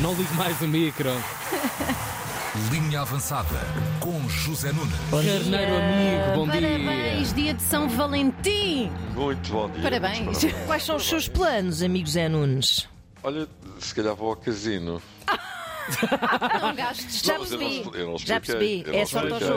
Não ligue mais o micro. Linha avançada com José Nunes. Carneiro amigo, bom Parabéns, dia de São Valentim! Muito bom dia. Parabéns. parabéns. Quais são os seus planos, amigo Zé Nunes? Olha, se calhar vou ao casino. Não gastes. Já percebi. Já percebi. É sorte ao expliquei.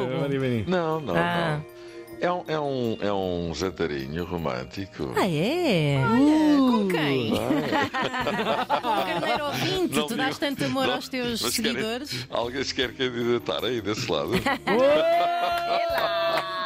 jogo. Não, não, Ah. não. É um, é, um, é um jantarinho romântico. Ah, é? Com quem? Com o carneiro ouvinte, Não tu digo- dás tanto amor não, aos teus mas querem- seguidores. Alguém se quer candidatar aí desse lado?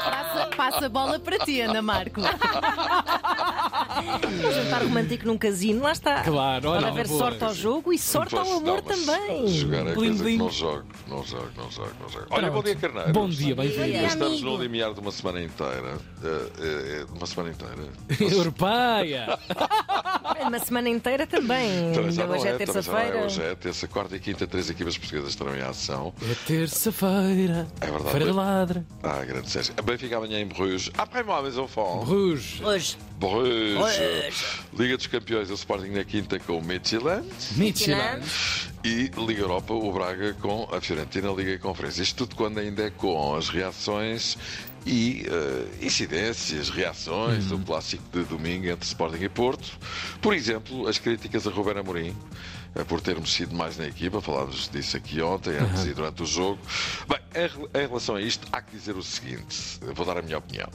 Passa, passa a bola para ti, Ana Marco. Um jantar romântico num casino, lá está. Claro, olha, Pode haver boa. sorte ao jogo e sorte ao amor também. Jogar é Blim, coisa que blim. não jogo, não jogo, não jogo, não jogo. Olha, bom dia, Carneiro. Bom dia, bem-vindo. Estamos no limiar de uma semana inteira. Eh, eh, uma semana inteira. Europeia! Uma semana inteira também. Já não hoje é já não terça-feira. Hoje é terça, quarta e quinta, três equipas portuguesas estarão em ação. É terça-feira. É verdade. Feira de ladra. Ah, grande Sérgio. A Benfica amanhã em Bruges. Après-moi, mes enfants. Bruges. Hoje. Bruges. Bruges. Liga dos Campeões, o Sporting na quinta com o Midtjylland. Michelin. E Liga Europa, o Braga com a Fiorentina, Liga e Conferência. Isto tudo quando ainda é com as reações e eh, incidências, reações do clássico de domingo entre Sporting e Porto. Por exemplo, as críticas a Ruben Amorim eh, por ter mexido mais na equipa, falámos disso aqui ontem, antes e durante o jogo. Bem, em, rel- em relação a isto, há que dizer o seguinte: vou dar a minha opinião.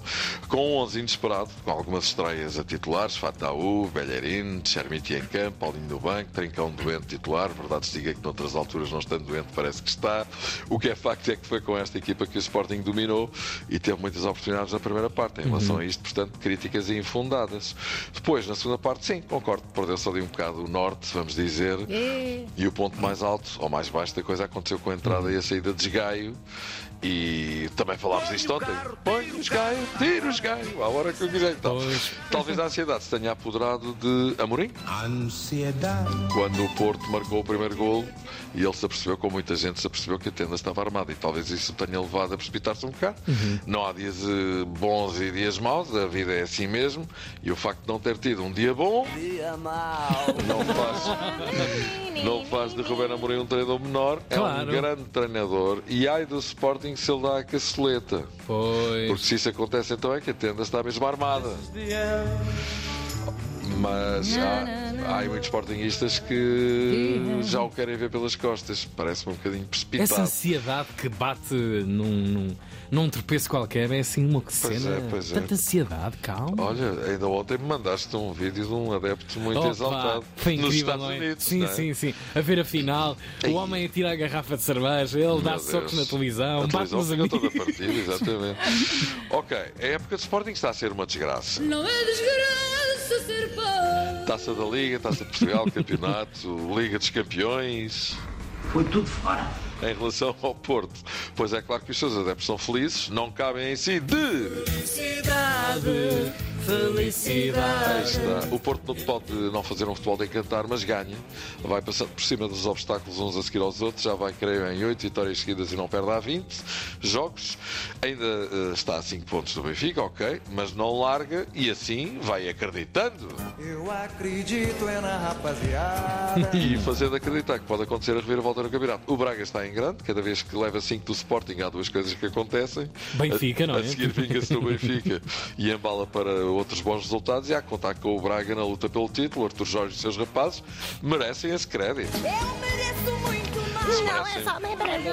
Com um 11 inesperado, com algumas estreias a titulares, Fataú, Bellerin, Chermiti em campo, Paulinho no banco, Trincão doente titular, verdade se diga que noutras alturas não estando doente parece que está. O que é facto é que foi com esta equipa que o Sporting dominou e teve muitas oportunidades na primeira parte. Em relação a isto, portanto, críticas infundadas. Depois, na segunda parte, sim, concordo, perdeu-se ali um bocado o norte, vamos dizer. É. E o ponto mais alto ou mais baixo da coisa aconteceu com a entrada e a saída de Esgaio. E também falámos disto ontem. Põe o Esgaio, tira o Esgaio, à hora que eu quiser. Então, talvez a ansiedade se tenha apoderado de Amorim, Ansiedade. quando o Porto marcou o primeiro golo e ele se apercebeu, como muita gente se apercebeu, que a tenda estava armada. E talvez isso o tenha levado a precipitar-se um bocado. Não há dias eh, bons e dias maus, a vida é assim mesmo. E o facto de não ter tido um dia bom não faz, não faz de Ruben Amorim um treinador menor. É Claro. um grande treinador. E ai do Sporting se ele dá a caceleta. Porque Pois. se isso acontece, então é que a tenda está mesmo armada. Mas há, há muitos sportinguistas que já o querem ver pelas costas. Parece-me um bocadinho Essa precipitado. ansiedade que bate num, num, num tropeço qualquer é assim uma cena. é, pois é. Tanta ansiedade, calma. Olha, ainda ontem me mandaste um vídeo de um adepto muito Opa, exaltado foi nos incrível, Estados não é? Unidos. Sim, é? sim, sim. A ver a final, Ei. o homem atira a garrafa de cerveja, ele dá socos na televisão, A bate televisão nos fica amigos. toda partida, exatamente. ok, a época de Sporting está a ser uma desgraça. Não é desgraça ser. Taça da Liga, Taça de Portugal, Campeonato, Liga dos Campeões. Foi tudo fora. Em relação ao Porto, pois é claro que os seus adeptos são felizes, não cabem em si de. Felicidade, felicidade. O Porto não pode não fazer um futebol de encantar, mas ganha. Vai passando por cima dos obstáculos uns a seguir aos outros. Já vai, creio, em 8 vitórias seguidas e não perde há 20 jogos. Ainda eh, está a 5 pontos do Benfica, ok, mas não larga e assim vai acreditando. Eu acredito é na rapaziada. e fazendo acreditar que pode acontecer a reviravolta no campeonato. O Braga está em grande, cada vez que leva 5 do Sporting há duas coisas que acontecem. Benfica, a, não é? A seguir vinga-se no Benfica e embala para outros bons resultados e há que contar com o Braga na luta pelo título. Artur Jorge e os seus rapazes merecem esse crédito. Eu mereço muito mais. Se Não é merecem, só nem para mim.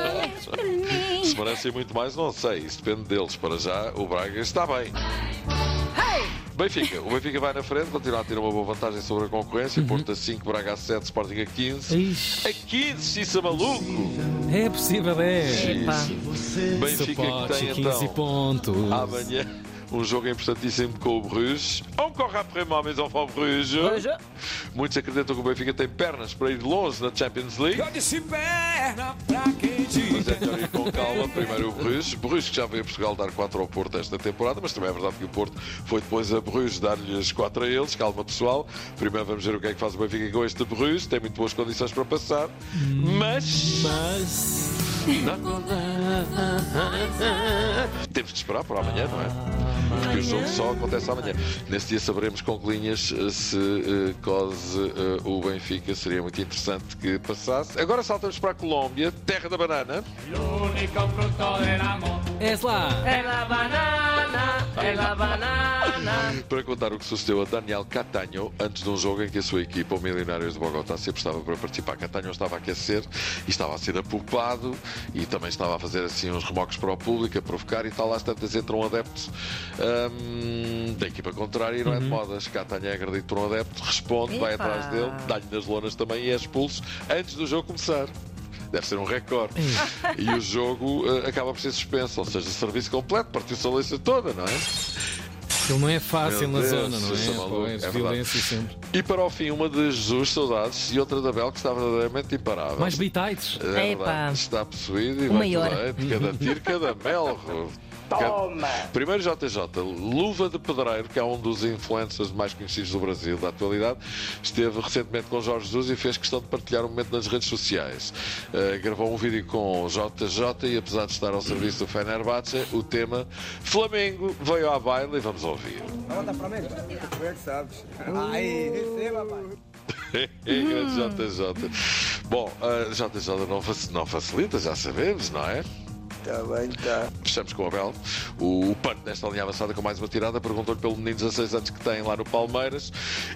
Para mim. se merecem muito mais, não sei. Isso depende deles. Para já, o Braga está bem. Benfica. O Benfica vai na frente, continua a ter uma boa vantagem sobre a concorrência. Porto a 5, Braga a 7, Sporting a 15. Ixi, A 15, isso é maluco! é possível, é. Benfica que Suporte, tem 15 então pontos. amanhã um jogo importantíssimo com o Bruges. Encore après-moi, mes enfants Bruges. Hoje, Muitos acreditam que o Benfica tem pernas para ir longe na Champions League. Eu disse perna pra quem diz. Mas é melhor ir com calma. Primeiro o Bruges. Bruges que já veio a Portugal dar 4 ao Porto esta temporada, mas também é verdade que o Porto foi depois a Bruges dar-lhe as 4 a eles. Calma, pessoal. Primeiro vamos ver o que é que faz o Benfica com este Bruges. Tem muito boas condições para passar. Mas Mas. Temos de esperar para amanhã, não é? Porque o jogo só acontece amanhã. Nesse dia saberemos com que linhas eh, se eh, cose eh, o Benfica. Seria muito interessante que passasse. Agora saltamos para a Colômbia, terra da banana. És lá. É la banana, é la banana. Para contar o que sucedeu a Daniel Catanho antes de um jogo em que a sua equipa, o Milionários de Bogotá, se aprestava para participar. Catanho estava a aquecer e estava a ser apupado e também estava a fazer assim uns remoques para o público, a provocar e tal. Às tantas entra um adepto hum, da equipa contrária e não é de modas. Catanho é agredido por um adepto, responde, vai Epa. atrás dele, dá-lhe nas lonas também e é expulso antes do jogo começar. Deve ser um recorde. e o jogo eh, acaba por ser suspenso, ou seja, serviço completo, partiu-se a lista toda, não é? Ele não é fácil Meu na Deus, zona, não é é? Pois, é verdade. violência sempre. E para o fim, uma de Jesus, saudades, e outra da Bel, que está verdadeiramente imparável. Mais bitites. É verdade, está possuído e O vai maior. cada tiro, cada mel. Toma! Primeiro JJ, Luva de Pedreiro, que é um dos influencers mais conhecidos do Brasil da atualidade, esteve recentemente com Jorge Jesus e fez questão de partilhar um momento nas redes sociais. Uh, gravou um vídeo com JJ e apesar de estar ao serviço do Fenerbahçe, o tema Flamengo veio à baila e vamos ouvir. Como é que sabes? Aí, receba, pai. Grande JJ. Bom, uh, JJ não, fac- não facilita, já sabemos, não é? Tá bem, tá. Fechamos com o Abel. O, pano desta linha avançada com mais uma tirada perguntou-lhe pelo menino de 16 anos que tem lá no Palmeiras.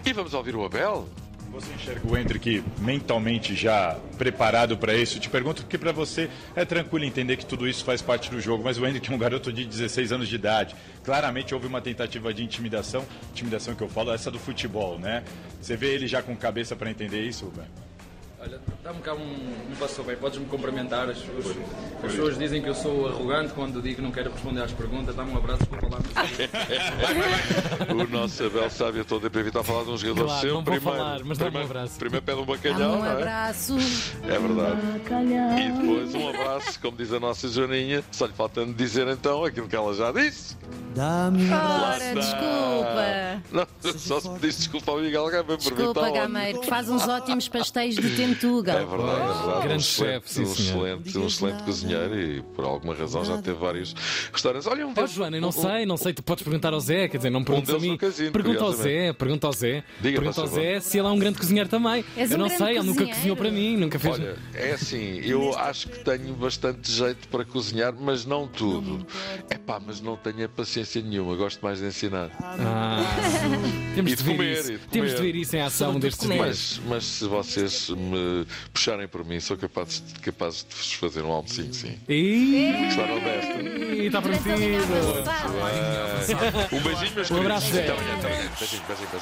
E vamos ouvir o Abel. Você enxerga o Hendrick mentalmente já preparado para isso? Te pergunto porque para você é tranquilo entender que tudo isso faz parte do jogo, mas o Hendrick é um garoto de 16 anos de idade. Claramente houve uma tentativa de intimidação, intimidação que eu falo, essa do futebol, né? Você vê ele já com cabeça para entender isso, Rubén? Olha, dá-me cá um, um passo bem, podes-me cumprimentar. As pessoas, as pessoas dizem que eu sou arrogante quando digo que não quero responder às perguntas. Dá-me um abraço, desculpa lá. O nosso Abel sabe, eu estou para evitar falar de um jogador Claro, seu. não primeiro, falar, mas dá-me um primeiro, abraço. Primeiro pede um bacalhau, um é? abraço. É verdade. E depois um abraço, como diz a nossa Joaninha. Só lhe faltando dizer então aquilo que ela já disse. Ora, desculpa. Não, só se pedisse desculpa ao Miguel Gameiro por mim. Desculpa, está ótimo. Gameiro, que faz uns ótimos pastéis de tentuga. É verdade, é verdade. Grande um chefe, um excelente, um excelente cozinheiro e por alguma razão já teve vários restaurantes. Olha, um Ó deles- Joana, eu não um- sei, não sei, tu podes perguntar ao Zé, quer dizer, não perguntes a deles mim. no casino, pergunta ao. Zé, pergunta ao Zé. Diga, pergunta ao. Zé se ele é um grande cozinheiro também. És eu um não sei, ele nunca cozinheiro. cozinhou para mim, nunca fez. Olha, é assim, eu acho que tenho bastante jeito para cozinhar, mas não tudo. É pá, mas não tenho a paciência nenhuma, gosto mais de ensinar. Ah, temos E de comer, isso. de Temos de comer. ver isso em ação Sobretudo destes comer. dias. Mas, mas se vocês me puxarem por mim, sou capaz, capaz de vos fazer um almocinho, sim. E Está honesto. está prometido. Um beijinho, meus Um abraço, queridos. Zé. Até amanhã, até amanhã. Beijinho, beijinho, beijinho.